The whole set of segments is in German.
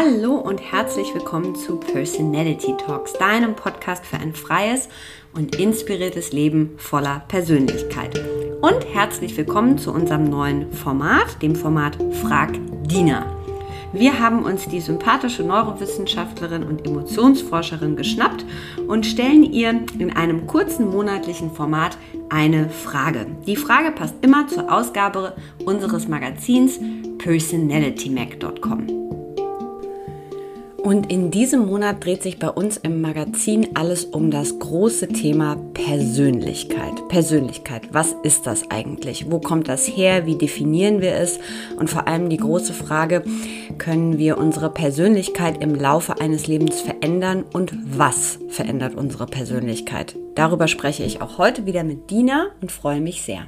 Hallo und herzlich willkommen zu Personality Talks, deinem Podcast für ein freies und inspiriertes Leben voller Persönlichkeit. Und herzlich willkommen zu unserem neuen Format, dem Format Frag Dina. Wir haben uns die sympathische Neurowissenschaftlerin und Emotionsforscherin geschnappt und stellen ihr in einem kurzen monatlichen Format eine Frage. Die Frage passt immer zur Ausgabe unseres Magazins personalitymac.com. Und in diesem Monat dreht sich bei uns im Magazin alles um das große Thema Persönlichkeit. Persönlichkeit, was ist das eigentlich? Wo kommt das her? Wie definieren wir es? Und vor allem die große Frage, können wir unsere Persönlichkeit im Laufe eines Lebens verändern und was verändert unsere Persönlichkeit? Darüber spreche ich auch heute wieder mit Dina und freue mich sehr.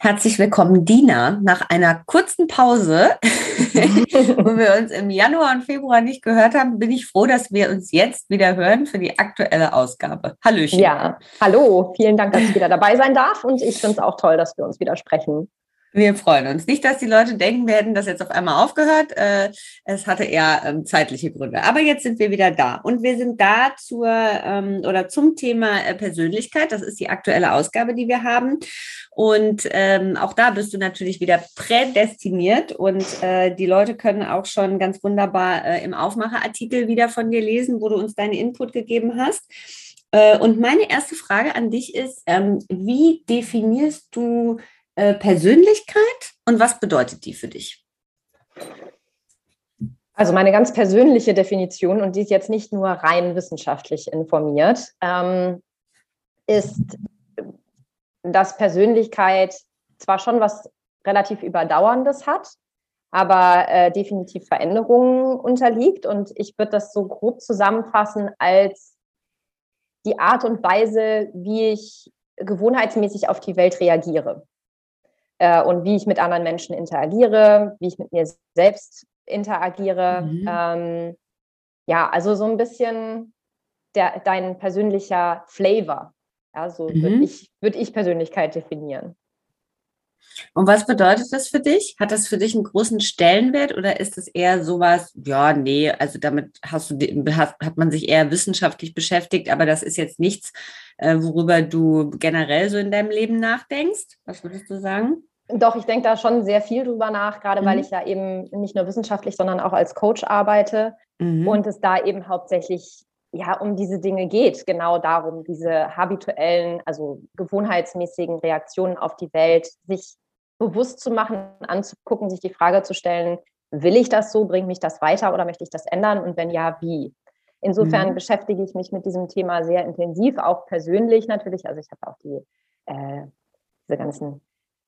Herzlich willkommen, Dina. Nach einer kurzen Pause, wo wir uns im Januar und Februar nicht gehört haben, bin ich froh, dass wir uns jetzt wieder hören für die aktuelle Ausgabe. Hallöchen. Ja, hallo. Vielen Dank, dass ich wieder dabei sein darf. Und ich finde es auch toll, dass wir uns wieder sprechen. Wir freuen uns. Nicht, dass die Leute denken, wir hätten das jetzt auf einmal aufgehört. Äh, es hatte eher ähm, zeitliche Gründe. Aber jetzt sind wir wieder da. Und wir sind da zur ähm, oder zum Thema äh, Persönlichkeit. Das ist die aktuelle Ausgabe, die wir haben. Und ähm, auch da bist du natürlich wieder prädestiniert. Und äh, die Leute können auch schon ganz wunderbar im Aufmacherartikel wieder von dir lesen, wo du uns deinen Input gegeben hast. Und meine erste Frage an dich ist, wie definierst du äh, Persönlichkeit und was bedeutet die für dich? Also meine ganz persönliche Definition, und die ist jetzt nicht nur rein wissenschaftlich informiert, ähm, ist, dass Persönlichkeit zwar schon was relativ Überdauerndes hat, aber äh, definitiv Veränderungen unterliegt. Und ich würde das so grob zusammenfassen als die Art und Weise, wie ich gewohnheitsmäßig auf die Welt reagiere äh, und wie ich mit anderen Menschen interagiere, wie ich mit mir selbst interagiere. Mhm. Ähm, ja, also so ein bisschen der, dein persönlicher Flavor. Ja, so mhm. würde ich, würd ich Persönlichkeit definieren. Und was bedeutet das für dich? Hat das für dich einen großen Stellenwert oder ist es eher sowas, ja, nee, also damit hast du, hat, hat man sich eher wissenschaftlich beschäftigt, aber das ist jetzt nichts, äh, worüber du generell so in deinem Leben nachdenkst? Was würdest du sagen? Doch, ich denke da schon sehr viel drüber nach, gerade mhm. weil ich ja eben nicht nur wissenschaftlich, sondern auch als Coach arbeite mhm. und es da eben hauptsächlich ja um diese Dinge geht, genau darum, diese habituellen, also gewohnheitsmäßigen Reaktionen auf die Welt, sich bewusst zu machen, anzugucken, sich die Frage zu stellen, will ich das so, bringt mich das weiter oder möchte ich das ändern und wenn ja, wie? Insofern mhm. beschäftige ich mich mit diesem Thema sehr intensiv, auch persönlich natürlich. Also ich habe auch die äh, diese ganzen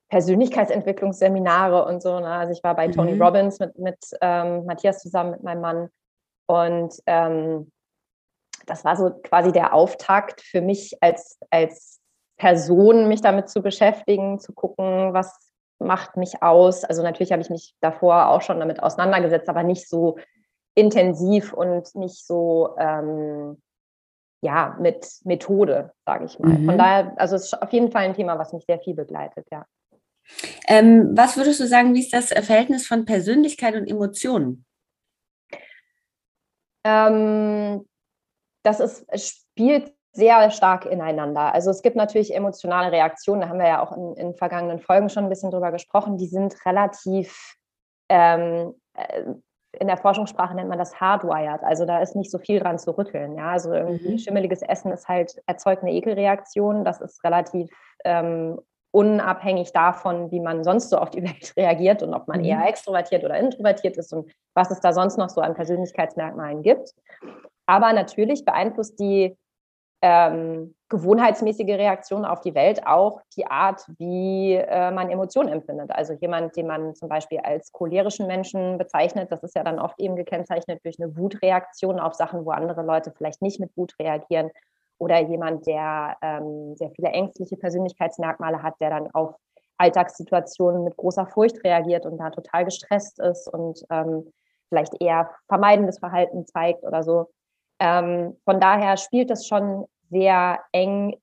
Persönlichkeitsentwicklungsseminare und so. Ne? Also ich war bei mhm. Tony Robbins mit, mit ähm, Matthias zusammen, mit meinem Mann. Und ähm, das war so quasi der Auftakt für mich als, als Person, mich damit zu beschäftigen, zu gucken, was macht mich aus. Also natürlich habe ich mich davor auch schon damit auseinandergesetzt, aber nicht so intensiv und nicht so ähm, ja mit Methode, sage ich mal. Mhm. Von daher, also es ist auf jeden Fall ein Thema, was mich sehr viel begleitet, ja. Ähm, was würdest du sagen, wie ist das Verhältnis von Persönlichkeit und Emotionen? Ähm, das ist, spielt sehr stark ineinander. Also es gibt natürlich emotionale Reaktionen, da haben wir ja auch in, in vergangenen Folgen schon ein bisschen drüber gesprochen, die sind relativ, ähm, äh, in der Forschungssprache nennt man das hardwired, also da ist nicht so viel dran zu rütteln. Ja? Also irgendwie mhm. schimmeliges Essen ist halt, erzeugt eine Ekelreaktion, das ist relativ ähm, unabhängig davon, wie man sonst so auf die Welt reagiert und ob man eher mhm. extrovertiert oder introvertiert ist und was es da sonst noch so an Persönlichkeitsmerkmalen gibt. Aber natürlich beeinflusst die ähm, gewohnheitsmäßige Reaktion auf die Welt auch die Art, wie äh, man Emotionen empfindet. Also jemand, den man zum Beispiel als cholerischen Menschen bezeichnet, das ist ja dann oft eben gekennzeichnet durch eine Wutreaktion auf Sachen, wo andere Leute vielleicht nicht mit Wut reagieren oder jemand, der ähm, sehr viele ängstliche Persönlichkeitsmerkmale hat, der dann auf Alltagssituationen mit großer Furcht reagiert und da total gestresst ist und ähm, vielleicht eher vermeidendes Verhalten zeigt oder so. Ähm, von daher spielt das schon sehr eng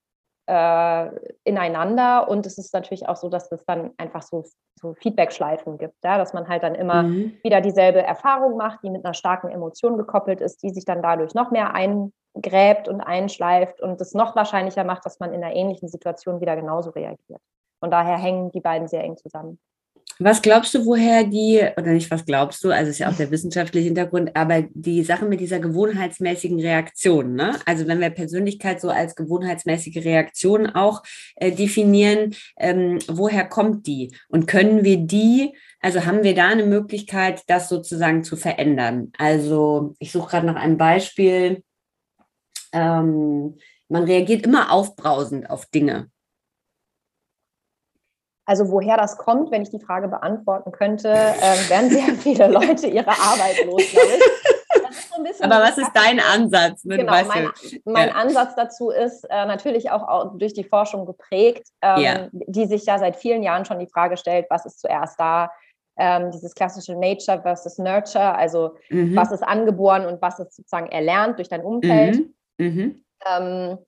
äh, ineinander und es ist natürlich auch so, dass es dann einfach so, so Feedback-Schleifen gibt, ja? dass man halt dann immer mhm. wieder dieselbe Erfahrung macht, die mit einer starken Emotion gekoppelt ist, die sich dann dadurch noch mehr eingräbt und einschleift und es noch wahrscheinlicher macht, dass man in einer ähnlichen Situation wieder genauso reagiert. Von daher hängen die beiden sehr eng zusammen. Was glaubst du, woher die, oder nicht was glaubst du, also ist ja auch der wissenschaftliche Hintergrund, aber die Sache mit dieser gewohnheitsmäßigen Reaktion, ne? Also wenn wir Persönlichkeit so als gewohnheitsmäßige Reaktion auch äh, definieren, ähm, woher kommt die? Und können wir die, also haben wir da eine Möglichkeit, das sozusagen zu verändern? Also ich suche gerade nach einem Beispiel. Ähm, man reagiert immer aufbrausend auf Dinge. Also woher das kommt, wenn ich die Frage beantworten könnte, äh, werden sehr viele Leute ihre Arbeit los. Aber was ist dein Ansatz? Ne? Genau, mein, mein ja. Ansatz dazu ist äh, natürlich auch, auch, durch die Forschung geprägt, ähm, ja. die sich ja seit vielen Jahren schon die Frage stellt, was ist zuerst da? Ähm, dieses klassische Nature versus Nurture, also mhm. was ist angeboren und was ist sozusagen erlernt durch dein Umfeld. Mhm. Mhm. Ähm,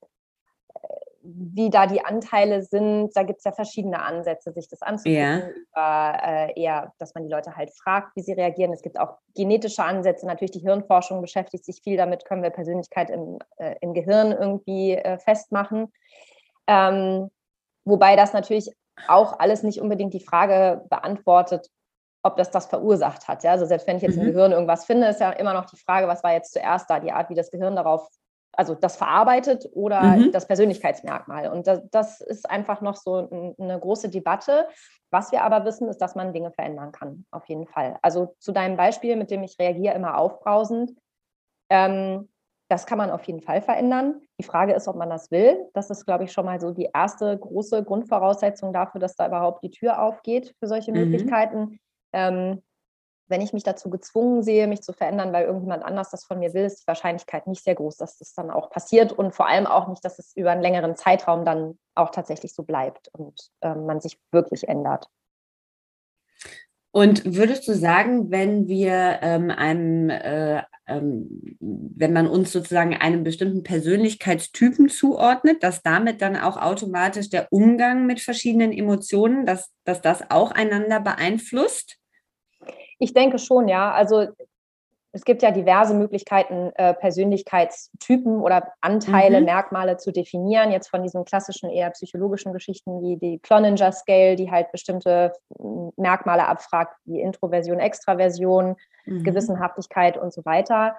wie da die Anteile sind, da gibt es ja verschiedene Ansätze, sich das anzugucken, ja. über äh, eher, dass man die Leute halt fragt, wie sie reagieren. Es gibt auch genetische Ansätze, natürlich die Hirnforschung beschäftigt sich viel damit, können wir Persönlichkeit im, äh, im Gehirn irgendwie äh, festmachen. Ähm, wobei das natürlich auch alles nicht unbedingt die Frage beantwortet, ob das das verursacht hat. Ja? Also selbst wenn ich jetzt mhm. im Gehirn irgendwas finde, ist ja immer noch die Frage, was war jetzt zuerst da, die Art, wie das Gehirn darauf also das verarbeitet oder mhm. das Persönlichkeitsmerkmal. Und das, das, ist einfach noch so eine große Debatte. Was wir aber wissen, ist, dass man Dinge verändern kann, auf jeden Fall. Also zu deinem Beispiel, mit dem ich reagiere, immer aufbrausend, ähm, das kann man auf jeden Fall verändern. Die Frage ist, ob man das will. Das ist, glaube ich, schon mal so die erste große Grundvoraussetzung dafür, dass da überhaupt die Tür aufgeht für solche mhm. Möglichkeiten. Ähm, wenn ich mich dazu gezwungen sehe, mich zu verändern, weil irgendjemand anders das von mir will, ist die Wahrscheinlichkeit nicht sehr groß, dass das dann auch passiert und vor allem auch nicht, dass es über einen längeren Zeitraum dann auch tatsächlich so bleibt und äh, man sich wirklich ändert. Und würdest du sagen, wenn wir ähm, einem, äh, ähm, wenn man uns sozusagen einem bestimmten Persönlichkeitstypen zuordnet, dass damit dann auch automatisch der Umgang mit verschiedenen Emotionen, dass, dass das auch einander beeinflusst? Ich denke schon, ja. Also es gibt ja diverse Möglichkeiten, äh, Persönlichkeitstypen oder Anteile, mhm. Merkmale zu definieren. Jetzt von diesen klassischen eher psychologischen Geschichten wie die Cloninger Scale, die halt bestimmte Merkmale abfragt, wie Introversion, Extraversion, mhm. Gewissenhaftigkeit und so weiter.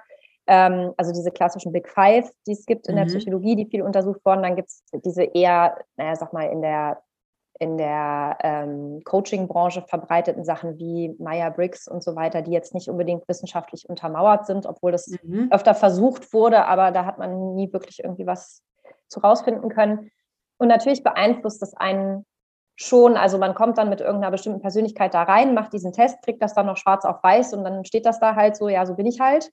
Ähm, also diese klassischen Big Five, die es gibt in mhm. der Psychologie, die viel untersucht wurden. Dann gibt es diese eher, naja, sag mal, in der in der ähm, Coaching-Branche verbreiteten Sachen wie Meyer-Briggs und so weiter, die jetzt nicht unbedingt wissenschaftlich untermauert sind, obwohl das mhm. öfter versucht wurde, aber da hat man nie wirklich irgendwie was zu rausfinden können. Und natürlich beeinflusst das einen schon, also man kommt dann mit irgendeiner bestimmten Persönlichkeit da rein, macht diesen Test, kriegt das dann noch schwarz auf weiß und dann steht das da halt so, ja, so bin ich halt.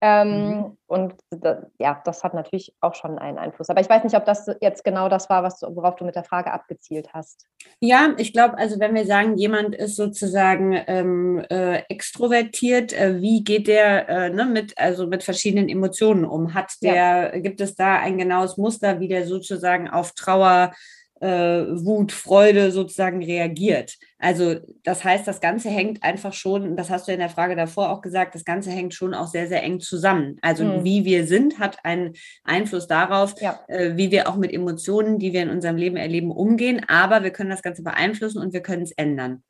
Ähm, mhm. Und da, ja, das hat natürlich auch schon einen Einfluss. Aber ich weiß nicht, ob das jetzt genau das war, was du, worauf du mit der Frage abgezielt hast. Ja, ich glaube, also wenn wir sagen, jemand ist sozusagen ähm, äh, extrovertiert, äh, wie geht der äh, ne, mit, also mit verschiedenen Emotionen um? Hat der, ja. gibt es da ein genaues Muster, wie der sozusagen auf Trauer Wut, Freude sozusagen reagiert. Also das heißt, das Ganze hängt einfach schon, das hast du in der Frage davor auch gesagt, das Ganze hängt schon auch sehr, sehr eng zusammen. Also mhm. wie wir sind, hat einen Einfluss darauf, ja. äh, wie wir auch mit Emotionen, die wir in unserem Leben erleben, umgehen. Aber wir können das Ganze beeinflussen und wir können es ändern.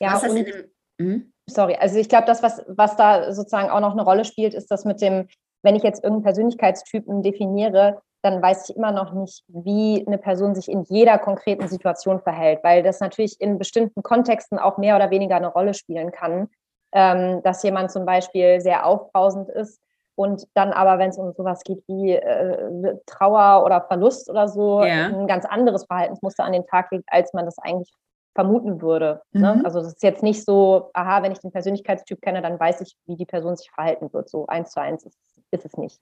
Ja, was und, dem, hm? sorry, also ich glaube, das, was, was da sozusagen auch noch eine Rolle spielt, ist das mit dem, wenn ich jetzt irgendeinen Persönlichkeitstypen definiere, dann weiß ich immer noch nicht, wie eine Person sich in jeder konkreten Situation verhält, weil das natürlich in bestimmten Kontexten auch mehr oder weniger eine Rolle spielen kann, ähm, dass jemand zum Beispiel sehr aufbrausend ist und dann aber, wenn es um sowas geht wie äh, Trauer oder Verlust oder so, ja. ein ganz anderes Verhaltensmuster an den Tag legt, als man das eigentlich vermuten würde. Ne? Mhm. Ne? Also das ist jetzt nicht so, aha, wenn ich den Persönlichkeitstyp kenne, dann weiß ich, wie die Person sich verhalten wird. So eins zu eins ist, ist es nicht.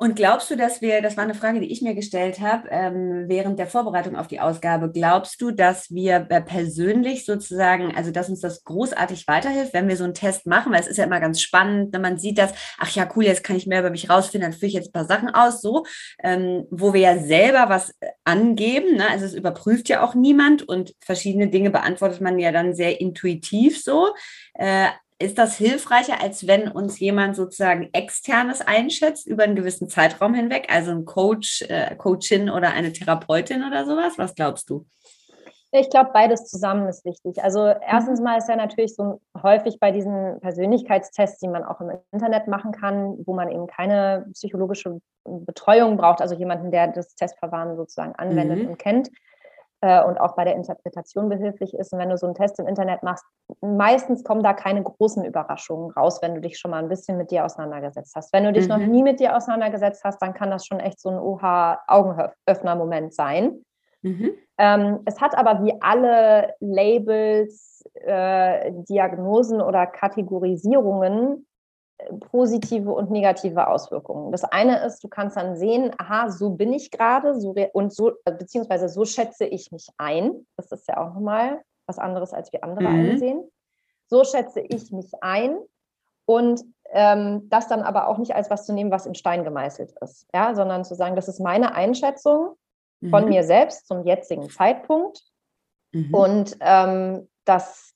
Und glaubst du, dass wir, das war eine Frage, die ich mir gestellt habe, ähm, während der Vorbereitung auf die Ausgabe, glaubst du, dass wir äh, persönlich sozusagen, also dass uns das großartig weiterhilft, wenn wir so einen Test machen, weil es ist ja immer ganz spannend, wenn man sieht das, ach ja, cool, jetzt kann ich mehr über mich rausfinden, dann führe ich jetzt ein paar Sachen aus, so, ähm, wo wir ja selber was äh, angeben, ne? also es überprüft ja auch niemand und verschiedene Dinge beantwortet man ja dann sehr intuitiv so. Äh, ist das hilfreicher, als wenn uns jemand sozusagen externes einschätzt über einen gewissen Zeitraum hinweg, also ein Coach, äh, Coachin oder eine Therapeutin oder sowas? Was glaubst du? Ich glaube, beides zusammen ist wichtig. Also erstens mhm. mal ist ja natürlich so häufig bei diesen Persönlichkeitstests, die man auch im Internet machen kann, wo man eben keine psychologische Betreuung braucht, also jemanden, der das Testverfahren sozusagen anwendet mhm. und kennt, äh, und auch bei der Interpretation behilflich ist. Und wenn du so einen Test im Internet machst, meistens kommen da keine großen Überraschungen raus, wenn du dich schon mal ein bisschen mit dir auseinandergesetzt hast. Wenn du dich mhm. noch nie mit dir auseinandergesetzt hast, dann kann das schon echt so ein Oha-Augenöffner-Moment sein. Mhm. Ähm, es hat aber wie alle Labels, äh, Diagnosen oder Kategorisierungen positive und negative Auswirkungen. Das eine ist, du kannst dann sehen, aha, so bin ich gerade, so und so, äh, beziehungsweise so schätze ich mich ein. Das ist ja auch nochmal was anderes, als wir andere mhm. einsehen. So schätze ich mich ein und ähm, das dann aber auch nicht als was zu nehmen, was in Stein gemeißelt ist, ja, sondern zu sagen, das ist meine Einschätzung mhm. von mir selbst zum jetzigen Zeitpunkt mhm. und ähm, das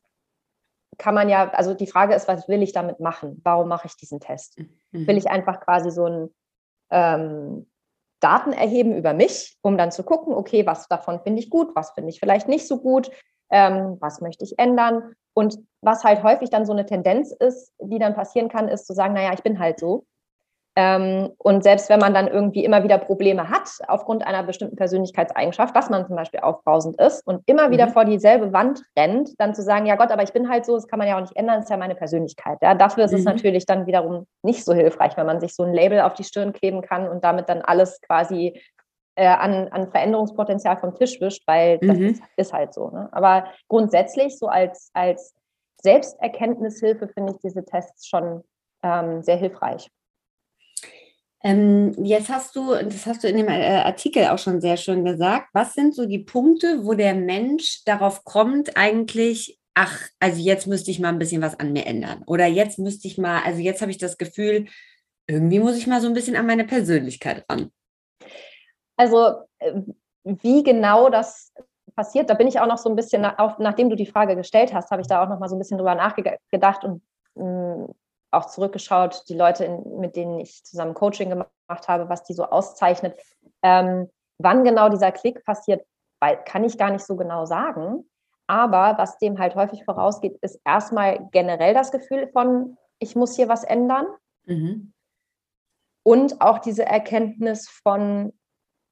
kann man ja, also die Frage ist, was will ich damit machen? Warum mache ich diesen Test? Mhm. Will ich einfach quasi so ein ähm, Daten erheben über mich, um dann zu gucken, okay, was davon finde ich gut, was finde ich vielleicht nicht so gut, ähm, was möchte ich ändern? Und was halt häufig dann so eine Tendenz ist, die dann passieren kann, ist zu sagen, naja, ich bin halt so. Ähm, und selbst wenn man dann irgendwie immer wieder Probleme hat, aufgrund einer bestimmten Persönlichkeitseigenschaft, dass man zum Beispiel aufbrausend ist und immer wieder mhm. vor dieselbe Wand rennt, dann zu sagen, ja Gott, aber ich bin halt so, das kann man ja auch nicht ändern, das ist ja meine Persönlichkeit. Ja, dafür ist mhm. es natürlich dann wiederum nicht so hilfreich, wenn man sich so ein Label auf die Stirn kleben kann und damit dann alles quasi äh, an, an Veränderungspotenzial vom Tisch wischt, weil das mhm. ist, ist, halt so. Ne? Aber grundsätzlich, so als, als Selbsterkenntnishilfe finde ich diese Tests schon ähm, sehr hilfreich. Ähm, jetzt hast du, das hast du in dem äh, Artikel auch schon sehr schön gesagt, was sind so die Punkte, wo der Mensch darauf kommt, eigentlich, ach, also jetzt müsste ich mal ein bisschen was an mir ändern. Oder jetzt müsste ich mal, also jetzt habe ich das Gefühl, irgendwie muss ich mal so ein bisschen an meine Persönlichkeit ran. Also äh, wie genau das passiert, da bin ich auch noch so ein bisschen, nachdem du die Frage gestellt hast, habe ich da auch noch mal so ein bisschen drüber nachgedacht und mm, auch zurückgeschaut, die Leute, in, mit denen ich zusammen Coaching gemacht habe, was die so auszeichnet. Ähm, wann genau dieser Klick passiert, kann ich gar nicht so genau sagen. Aber was dem halt häufig vorausgeht, ist erstmal generell das Gefühl von, ich muss hier was ändern. Mhm. Und auch diese Erkenntnis von,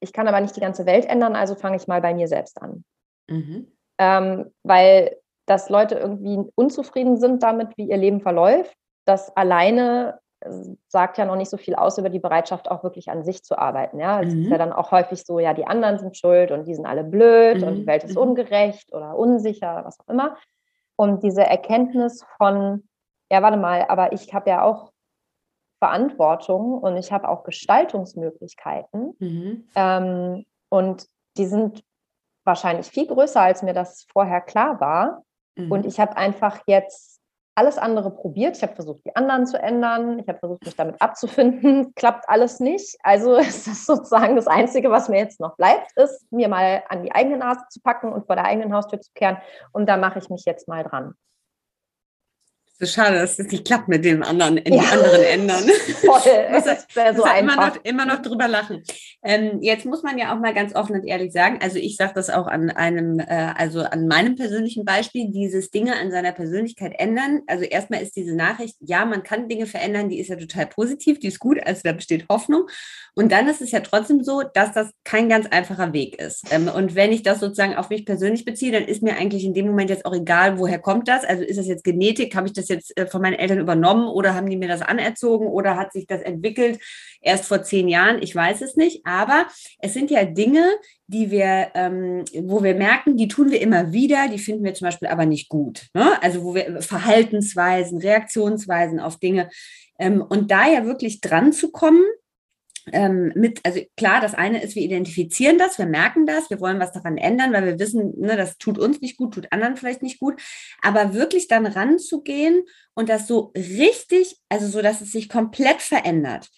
ich kann aber nicht die ganze Welt ändern, also fange ich mal bei mir selbst an. Mhm. Ähm, weil dass Leute irgendwie unzufrieden sind damit, wie ihr Leben verläuft das alleine äh, sagt ja noch nicht so viel aus über die Bereitschaft, auch wirklich an sich zu arbeiten. Ja, es mhm. ist ja dann auch häufig so, ja, die anderen sind schuld und die sind alle blöd mhm. und die Welt ist mhm. ungerecht oder unsicher, was auch immer. Und diese Erkenntnis von, ja, warte mal, aber ich habe ja auch Verantwortung und ich habe auch Gestaltungsmöglichkeiten. Mhm. Ähm, und die sind wahrscheinlich viel größer, als mir das vorher klar war. Und mhm. ich habe einfach jetzt alles andere probiert. Ich habe versucht, die anderen zu ändern. Ich habe versucht, mich damit abzufinden. Klappt alles nicht. Also ist das sozusagen das Einzige, was mir jetzt noch bleibt, ist, mir mal an die eigene Nase zu packen und vor der eigenen Haustür zu kehren. Und da mache ich mich jetzt mal dran. So schade, dass es nicht klappt mit den anderen, in ja. anderen Ändern. Voll. das wäre so einfach. Immer noch, immer noch drüber lachen. Ähm, jetzt muss man ja auch mal ganz offen und ehrlich sagen, also ich sage das auch an einem, äh, also an meinem persönlichen Beispiel, dieses Dinge an seiner Persönlichkeit ändern. Also erstmal ist diese Nachricht, ja, man kann Dinge verändern, die ist ja total positiv, die ist gut, also da besteht Hoffnung. Und dann ist es ja trotzdem so, dass das kein ganz einfacher Weg ist. Ähm, und wenn ich das sozusagen auf mich persönlich beziehe, dann ist mir eigentlich in dem Moment jetzt auch egal, woher kommt das. Also ist das jetzt Genetik, habe ich das jetzt äh, von meinen Eltern übernommen oder haben die mir das anerzogen oder hat sich das entwickelt erst vor zehn Jahren? Ich weiß es nicht. Aber es sind ja Dinge, die wir, ähm, wo wir merken, die tun wir immer wieder, die finden wir zum Beispiel aber nicht gut. Ne? Also wo wir Verhaltensweisen, Reaktionsweisen auf Dinge ähm, und da ja wirklich dran zu kommen, ähm, mit, also klar, das eine ist, wir identifizieren das, wir merken das, wir wollen was daran ändern, weil wir wissen, ne, das tut uns nicht gut, tut anderen vielleicht nicht gut, aber wirklich dann ranzugehen und das so richtig, also so, dass es sich komplett verändert.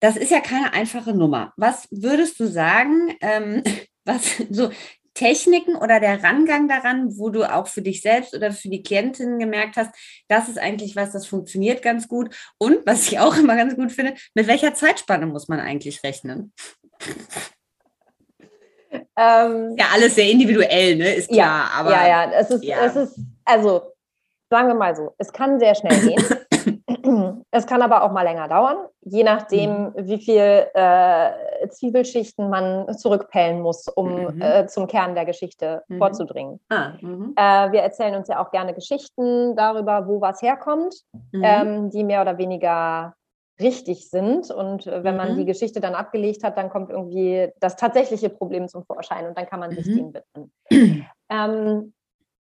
Das ist ja keine einfache Nummer. Was würdest du sagen, ähm, was so Techniken oder der Rangang daran, wo du auch für dich selbst oder für die Klientinnen gemerkt hast, das ist eigentlich was, das funktioniert ganz gut. Und was ich auch immer ganz gut finde, mit welcher Zeitspanne muss man eigentlich rechnen? Ähm, ja, alles sehr individuell, ne? Ist klar. Ja, aber, ja, ja. Es ist, ja. es ist, also sagen wir mal so, es kann sehr schnell gehen. Es kann aber auch mal länger dauern, je nachdem, mhm. wie viel äh, Zwiebelschichten man zurückpellen muss, um mhm. äh, zum Kern der Geschichte mhm. vorzudringen. Ah, mhm. äh, wir erzählen uns ja auch gerne Geschichten darüber, wo was herkommt, mhm. ähm, die mehr oder weniger richtig sind. Und äh, wenn man die mhm. Geschichte dann abgelegt hat, dann kommt irgendwie das tatsächliche Problem zum Vorschein und dann kann man sich dem widmen. Ähm,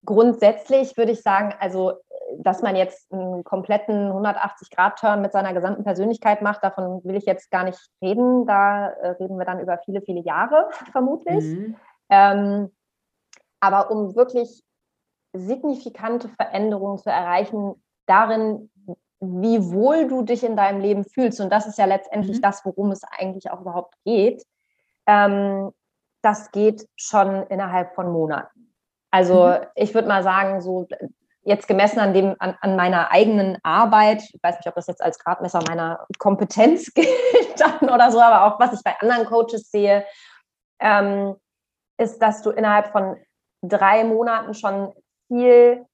grundsätzlich würde ich sagen, also dass man jetzt einen kompletten 180-Grad-Turn mit seiner gesamten Persönlichkeit macht, davon will ich jetzt gar nicht reden. Da äh, reden wir dann über viele, viele Jahre vermutlich. Mhm. Ähm, aber um wirklich signifikante Veränderungen zu erreichen, darin, wie wohl du dich in deinem Leben fühlst, und das ist ja letztendlich mhm. das, worum es eigentlich auch überhaupt geht, ähm, das geht schon innerhalb von Monaten. Also mhm. ich würde mal sagen, so jetzt gemessen an dem, an, an, meiner eigenen Arbeit, ich weiß nicht, ob das jetzt als Gradmesser meiner Kompetenz gilt dann oder so, aber auch was ich bei anderen Coaches sehe, ähm, ist, dass du innerhalb von drei Monaten schon viel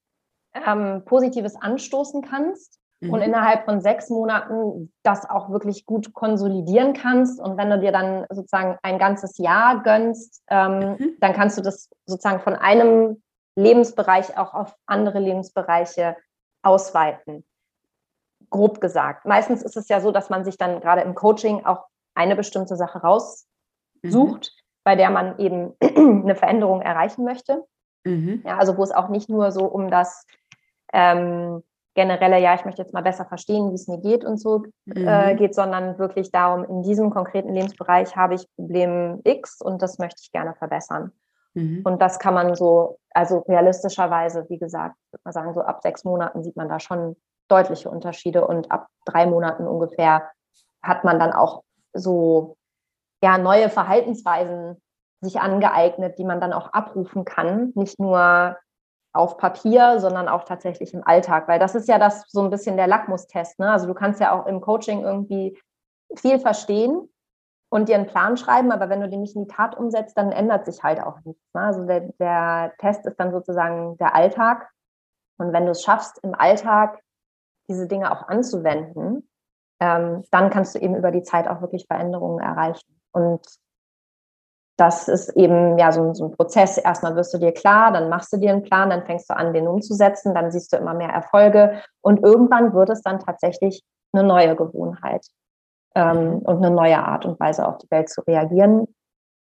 ähm, Positives anstoßen kannst mhm. und innerhalb von sechs Monaten das auch wirklich gut konsolidieren kannst. Und wenn du dir dann sozusagen ein ganzes Jahr gönnst, ähm, mhm. dann kannst du das sozusagen von einem Lebensbereich auch auf andere Lebensbereiche ausweiten. Grob gesagt. Meistens ist es ja so, dass man sich dann gerade im Coaching auch eine bestimmte Sache raussucht, mhm. bei der man eben eine Veränderung erreichen möchte. Mhm. Ja, also wo es auch nicht nur so um das ähm, generelle, ja, ich möchte jetzt mal besser verstehen, wie es mir geht und so äh, mhm. äh, geht, sondern wirklich darum, in diesem konkreten Lebensbereich habe ich Problem X und das möchte ich gerne verbessern. Mhm. Und das kann man so, also realistischerweise, wie gesagt, würde man sagen, so ab sechs Monaten sieht man da schon deutliche Unterschiede und ab drei Monaten ungefähr hat man dann auch so ja, neue Verhaltensweisen sich angeeignet, die man dann auch abrufen kann, nicht nur auf Papier, sondern auch tatsächlich im Alltag, weil das ist ja das so ein bisschen der Lackmustest. Ne? Also du kannst ja auch im Coaching irgendwie viel verstehen, und dir einen Plan schreiben, aber wenn du den nicht in die Tat umsetzt, dann ändert sich halt auch nichts. Ne? Also der, der Test ist dann sozusagen der Alltag. Und wenn du es schaffst, im Alltag diese Dinge auch anzuwenden, ähm, dann kannst du eben über die Zeit auch wirklich Veränderungen erreichen. Und das ist eben ja so, so, ein Prozess. Erstmal wirst du dir klar, dann machst du dir einen Plan, dann fängst du an, den umzusetzen, dann siehst du immer mehr Erfolge und irgendwann wird es dann tatsächlich eine neue Gewohnheit ähm, und eine neue Art und Weise auf die Welt zu reagieren,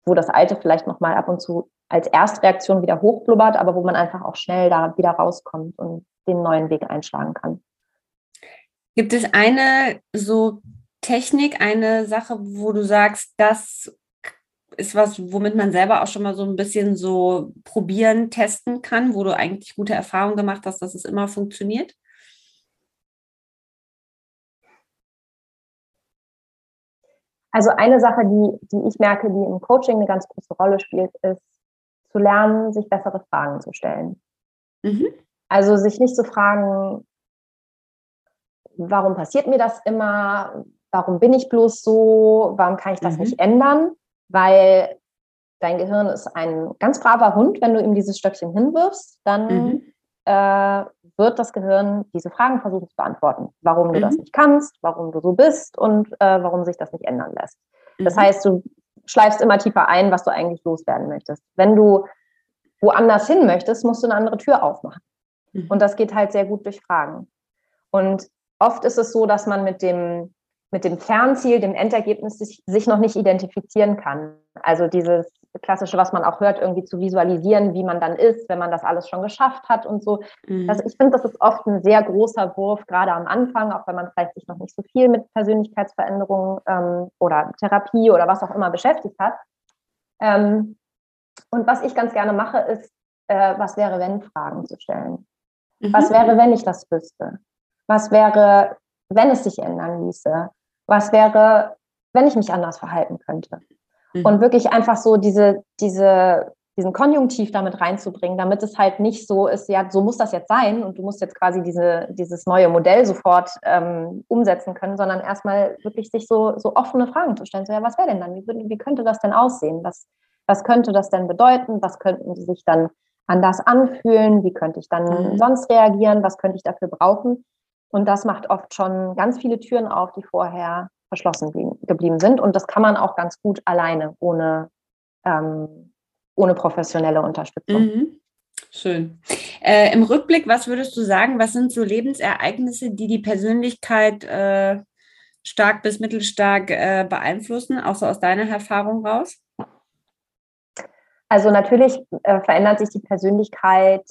wo das Alte vielleicht nochmal ab und zu als Erstreaktion wieder hochblubbert, aber wo man einfach auch schnell da wieder rauskommt und den neuen Weg einschlagen kann. Gibt es eine so Technik, eine Sache, wo du sagst, das ist was, womit man selber auch schon mal so ein bisschen so probieren, testen kann, wo du eigentlich gute Erfahrungen gemacht hast, dass es immer funktioniert? Also eine Sache, die, die ich merke, die im Coaching eine ganz große Rolle spielt, ist zu lernen, sich bessere Fragen zu stellen. Mhm. Also sich nicht zu fragen, warum passiert mir das immer? Warum bin ich bloß so? Warum kann ich das mhm. nicht ändern? Weil dein Gehirn ist ein ganz braver Hund. Wenn du ihm dieses Stöckchen hinwirfst, dann mhm. äh, wird das Gehirn diese Fragen versuchen zu beantworten. Warum du mhm. das nicht kannst, warum du so bist und äh, warum sich das nicht ändern lässt. Das mhm. heißt, du schleifst immer tiefer ein, was du eigentlich loswerden möchtest. Wenn du woanders hin möchtest, musst du eine andere Tür aufmachen. Mhm. Und das geht halt sehr gut durch Fragen. Und oft ist es so, dass man mit dem, mit dem Fernziel, dem Endergebnis sich, sich noch nicht identifizieren kann. Also dieses, klassische, was man auch hört, irgendwie zu visualisieren, wie man dann ist, wenn man das alles schon geschafft hat und so. Mhm. Also ich finde, das ist oft ein sehr großer Wurf, gerade am Anfang, auch wenn man vielleicht sich noch nicht so viel mit Persönlichkeitsveränderungen ähm, oder Therapie oder was auch immer beschäftigt hat. Ähm, und was ich ganz gerne mache, ist, äh, was wäre, wenn Fragen zu stellen. Mhm. Was wäre, wenn ich das wüsste? Was wäre, wenn es sich ändern ließe? Was wäre, wenn ich mich anders verhalten könnte? Mhm. Und wirklich einfach so diese, diese, diesen Konjunktiv damit reinzubringen, damit es halt nicht so ist, ja, so muss das jetzt sein und du musst jetzt quasi diese, dieses neue Modell sofort ähm, umsetzen können, sondern erstmal wirklich sich so, so offene Fragen zu stellen. So, ja, was wäre denn dann? Wie, wie könnte das denn aussehen? Was, was könnte das denn bedeuten? Was könnten sie sich dann anders anfühlen? Wie könnte ich dann mhm. sonst reagieren? Was könnte ich dafür brauchen? Und das macht oft schon ganz viele Türen auf, die vorher verschlossen geblieben sind. Und das kann man auch ganz gut alleine, ohne, ähm, ohne professionelle Unterstützung. Mhm. Schön. Äh, Im Rückblick, was würdest du sagen, was sind so Lebensereignisse, die die Persönlichkeit äh, stark bis mittelstark äh, beeinflussen, auch so aus deiner Erfahrung raus? Also natürlich äh, verändert sich die Persönlichkeit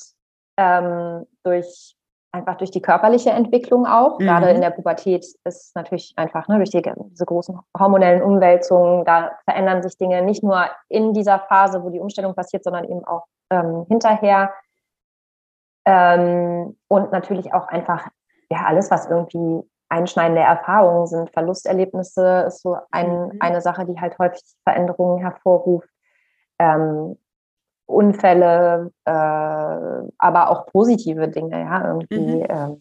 ähm, durch einfach durch die körperliche Entwicklung auch. Mhm. Gerade in der Pubertät ist natürlich einfach ne, durch die, diese großen hormonellen Umwälzungen, da verändern sich Dinge nicht nur in dieser Phase, wo die Umstellung passiert, sondern eben auch ähm, hinterher. Ähm, und natürlich auch einfach ja alles, was irgendwie einschneidende Erfahrungen sind. Verlusterlebnisse ist so ein, mhm. eine Sache, die halt häufig Veränderungen hervorruft. Ähm, Unfälle, äh, aber auch positive Dinge, ja, irgendwie mhm. äh,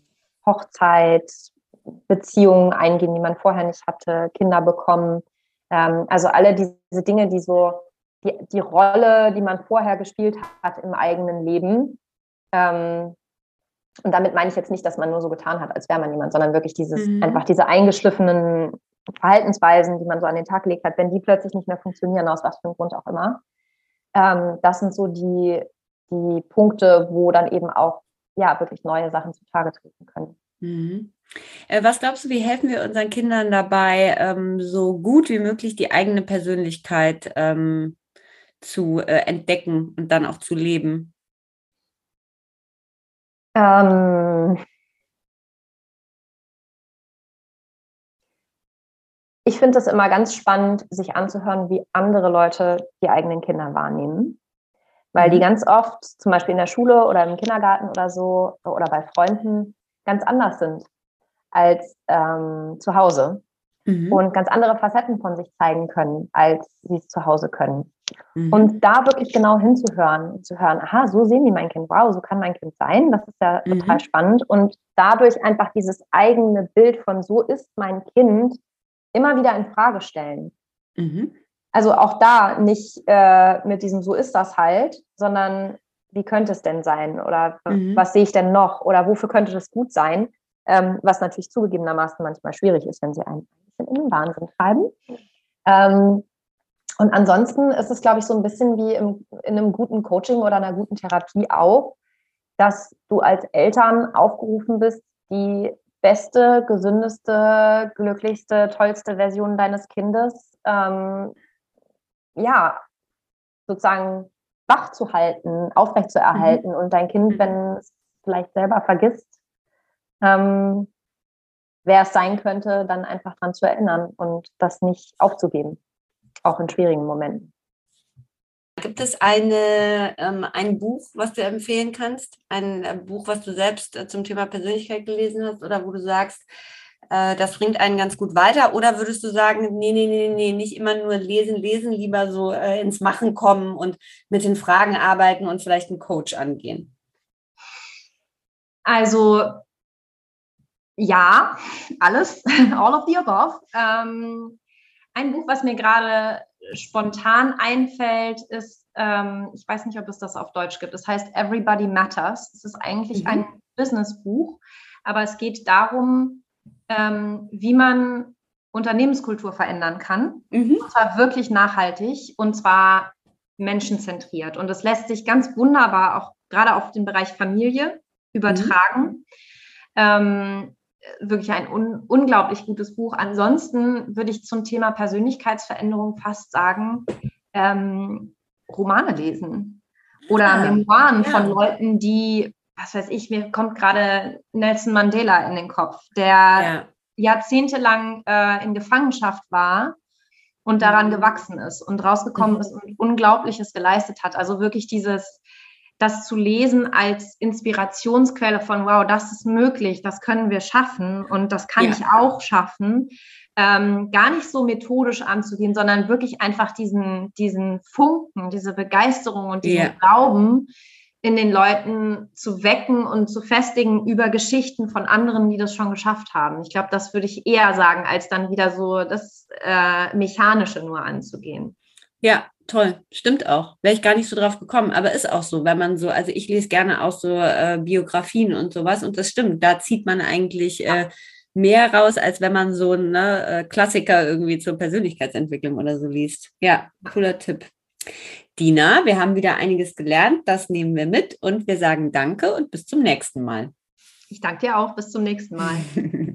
Hochzeit, Beziehungen eingehen, die man vorher nicht hatte, Kinder bekommen. Ähm, also alle diese Dinge, die so die, die Rolle, die man vorher gespielt hat im eigenen Leben. Ähm, und damit meine ich jetzt nicht, dass man nur so getan hat, als wäre man jemand, sondern wirklich dieses, mhm. einfach diese eingeschliffenen Verhaltensweisen, die man so an den Tag gelegt hat, wenn die plötzlich nicht mehr funktionieren, aus was für einem Grund auch immer, ähm, das sind so die, die Punkte, wo dann eben auch ja wirklich neue Sachen zutage treten können. Mhm. Äh, was glaubst du, wie helfen wir unseren Kindern dabei, ähm, so gut wie möglich die eigene Persönlichkeit ähm, zu äh, entdecken und dann auch zu leben? Ähm, ich finde es immer ganz spannend, sich anzuhören, wie andere Leute die eigenen Kinder wahrnehmen. Weil die mhm. ganz oft, zum Beispiel in der Schule oder im Kindergarten oder so, oder bei Freunden, ganz anders sind als ähm, zu Hause. Mhm. Und ganz andere Facetten von sich zeigen können, als sie es zu Hause können. Mhm. Und da wirklich genau hinzuhören und zu hören, aha, so sehen die mein Kind, wow, so kann mein Kind sein, das ist ja mhm. total spannend. Und dadurch einfach dieses eigene Bild von so ist mein Kind immer wieder in Frage stellen. Mhm. Also auch da nicht äh, mit diesem so ist das halt, sondern wie könnte es denn sein oder mhm. was sehe ich denn noch oder wofür könnte das gut sein, ähm, was natürlich zugegebenermaßen manchmal schwierig ist, wenn sie einen ein bisschen in den Wahnsinn treiben. Ähm, und ansonsten ist es, glaube ich, so ein bisschen wie im, in einem guten Coaching oder einer guten Therapie auch, dass du als Eltern aufgerufen bist, die beste, gesündeste, glücklichste, tollste Version deines Kindes, ähm, ja, sozusagen wach zu halten, aufrecht zu erhalten mhm. und dein Kind, mhm. wenn es vielleicht selber vergisst, ähm, wer es sein könnte, dann einfach dran zu erinnern und das nicht aufzugeben, auch in schwierigen Momenten. Gibt es eine, ähm, ein Buch, was du empfehlen kannst? Ein äh, Buch, was du selbst äh, zum Thema Persönlichkeit gelesen hast oder wo du sagst, äh, das bringt einen ganz gut weiter? Oder würdest du sagen, nee, nee, nee, nee, nicht immer nur lesen, lesen, lieber so äh, ins Machen kommen und mit den Fragen arbeiten und vielleicht einen Coach angehen? Also ja, alles, all of the above. Ähm, ein Buch, was mir gerade spontan einfällt, ist, ähm, ich weiß nicht, ob es das auf Deutsch gibt, das heißt Everybody Matters. Es ist eigentlich mhm. ein Businessbuch, aber es geht darum, ähm, wie man Unternehmenskultur verändern kann. Mhm. Und zwar wirklich nachhaltig und zwar menschenzentriert. Und das lässt sich ganz wunderbar auch gerade auf den Bereich Familie übertragen. Mhm. Ähm, wirklich ein un unglaublich gutes Buch. Ansonsten würde ich zum Thema Persönlichkeitsveränderung fast sagen, ähm, Romane lesen oder ah, Memoiren ja. von Leuten, die, was weiß ich, mir kommt gerade Nelson Mandela in den Kopf, der ja. jahrzehntelang äh, in Gefangenschaft war und daran mhm. gewachsen ist und rausgekommen mhm. ist und Unglaubliches geleistet hat. Also wirklich dieses, das zu lesen als Inspirationsquelle von, wow, das ist möglich, das können wir schaffen und das kann ja. ich auch schaffen. Ähm, gar nicht so methodisch anzugehen, sondern wirklich einfach diesen, diesen Funken, diese Begeisterung und diesen ja. Glauben in den Leuten zu wecken und zu festigen über Geschichten von anderen, die das schon geschafft haben. Ich glaube, das würde ich eher sagen, als dann wieder so das äh, Mechanische nur anzugehen. Ja, toll. Stimmt auch. Wäre ich gar nicht so drauf gekommen, aber ist auch so, wenn man so, also ich lese gerne auch so äh, Biografien und sowas und das stimmt, da zieht man eigentlich äh, mehr raus, als wenn man so einen ne, äh, Klassiker irgendwie zur Persönlichkeitsentwicklung oder so liest. Ja, cooler Tipp. Dina, wir haben wieder einiges gelernt, das nehmen wir mit und wir sagen Danke und bis zum nächsten Mal. Ich danke dir auch, bis zum nächsten Mal.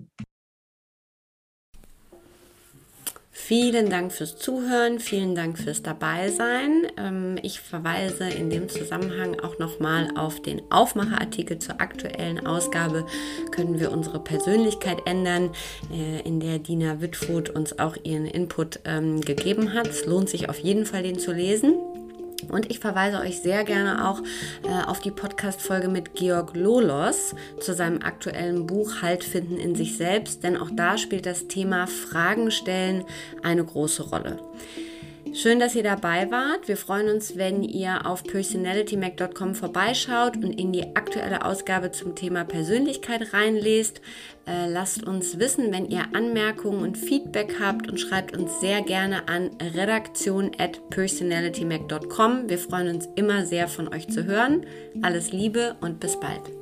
Vielen Dank fürs Zuhören, vielen Dank fürs Dabeisein. Ähm, ich verweise in dem Zusammenhang auch nochmal auf den Aufmacherartikel zur aktuellen Ausgabe Können wir unsere Persönlichkeit ändern, äh, in der Dina Wittfurt uns auch ihren Input ähm, gegeben hat. Es lohnt sich auf jeden Fall, den zu lesen. Und ich verweise euch sehr gerne auch äh, auf die Podcast-Folge mit Georg Lolos zu seinem aktuellen Buch Halt finden in sich selbst, denn auch da spielt das Thema Fragen stellen eine große Rolle. Schön, dass ihr dabei wart. Wir freuen uns, wenn ihr auf personalitymac.com vorbeischaut und in die aktuelle Ausgabe zum Thema Persönlichkeit reinlest. Äh, lasst uns wissen, wenn ihr Anmerkungen und Feedback habt und schreibt uns sehr gerne an redaktion at personalitymac.com. Wir freuen uns immer sehr von euch zu hören. Alles Liebe und bis bald.